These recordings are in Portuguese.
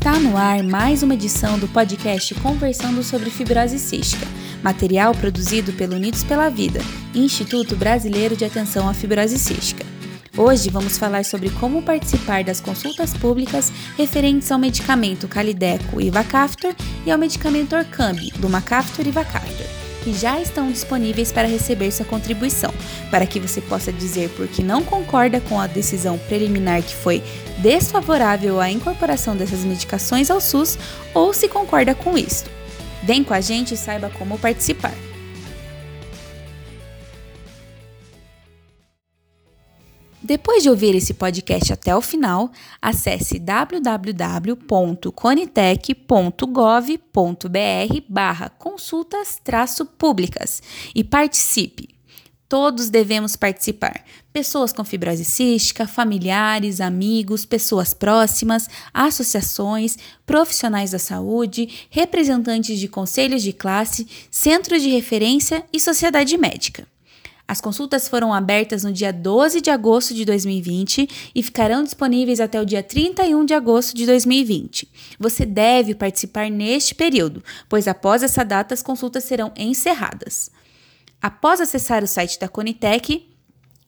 Está no ar mais uma edição do podcast Conversando sobre Fibrose Cística, material produzido pelo Unidos pela Vida, Instituto Brasileiro de Atenção à Fibrose Cística. Hoje vamos falar sobre como participar das consultas públicas referentes ao medicamento Calideco e Vacaftor e ao medicamento Orcambi, do Macaftor e Vacaftor que já estão disponíveis para receber sua contribuição, para que você possa dizer por que não concorda com a decisão preliminar que foi desfavorável à incorporação dessas medicações ao SUS ou se concorda com isto. Vem com a gente e saiba como participar. Depois de ouvir esse podcast até o final, acesse www.conitec.gov.br barra consultas-públicas e participe. Todos devemos participar. Pessoas com fibrose cística, familiares, amigos, pessoas próximas, associações, profissionais da saúde, representantes de conselhos de classe, centros de referência e sociedade médica. As consultas foram abertas no dia 12 de agosto de 2020 e ficarão disponíveis até o dia 31 de agosto de 2020. Você deve participar neste período, pois após essa data as consultas serão encerradas. Após acessar o site da Conitec,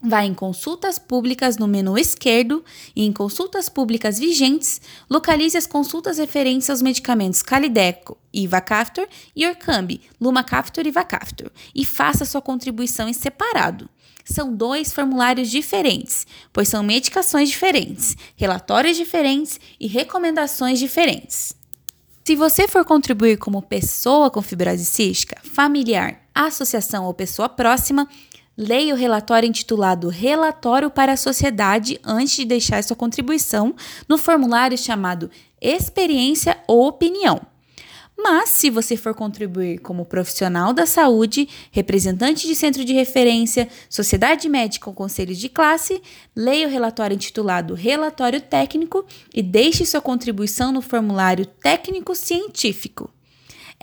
Vá em Consultas Públicas no menu esquerdo e em Consultas Públicas Vigentes, localize as consultas referentes aos medicamentos Calideco e Vacaftor e Orcambi, Lumacaftor e Vacaftor e faça sua contribuição em separado. São dois formulários diferentes, pois são medicações diferentes, relatórios diferentes e recomendações diferentes. Se você for contribuir como pessoa com fibrose cística, familiar, associação ou pessoa próxima, Leia o relatório intitulado Relatório para a Sociedade antes de deixar sua contribuição no formulário chamado Experiência ou Opinião. Mas, se você for contribuir como profissional da saúde, representante de centro de referência, sociedade médica ou conselho de classe, leia o relatório intitulado Relatório Técnico e deixe sua contribuição no formulário técnico científico.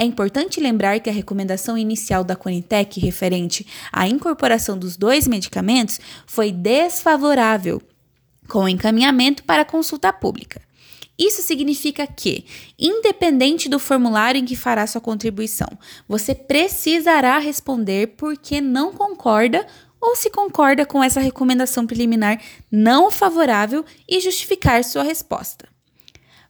É importante lembrar que a recomendação inicial da Conitec referente à incorporação dos dois medicamentos foi desfavorável, com encaminhamento para consulta pública. Isso significa que, independente do formulário em que fará sua contribuição, você precisará responder por que não concorda ou se concorda com essa recomendação preliminar não favorável e justificar sua resposta.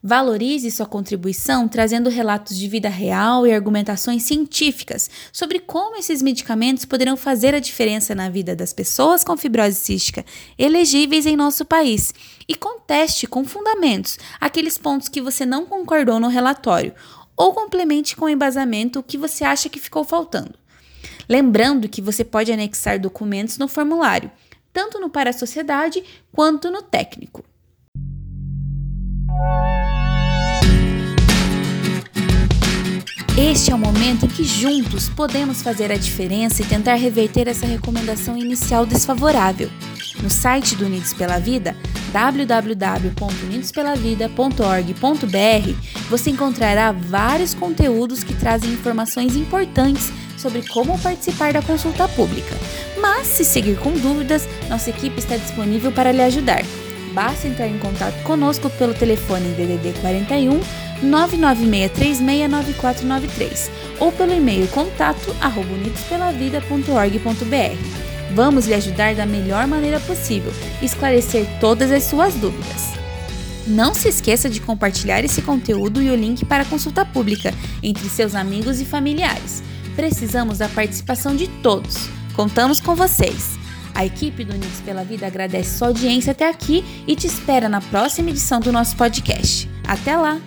Valorize sua contribuição trazendo relatos de vida real e argumentações científicas sobre como esses medicamentos poderão fazer a diferença na vida das pessoas com fibrose cística elegíveis em nosso país. E conteste com fundamentos aqueles pontos que você não concordou no relatório ou complemente com embasamento o que você acha que ficou faltando. Lembrando que você pode anexar documentos no formulário, tanto no para a sociedade quanto no técnico. Este é o momento em que juntos podemos fazer a diferença e tentar reverter essa recomendação inicial desfavorável. No site do Unidos pela Vida, www.unidospelavida.org.br, você encontrará vários conteúdos que trazem informações importantes sobre como participar da consulta pública. Mas, se seguir com dúvidas, nossa equipe está disponível para lhe ajudar. Basta entrar em contato conosco pelo telefone DDD 41 996369493 ou pelo e-mail contato. Vamos lhe ajudar da melhor maneira possível esclarecer todas as suas dúvidas. Não se esqueça de compartilhar esse conteúdo e o link para consulta pública entre seus amigos e familiares. Precisamos da participação de todos. Contamos com vocês. A equipe do Unidos pela Vida agradece sua audiência até aqui e te espera na próxima edição do nosso podcast. Até lá!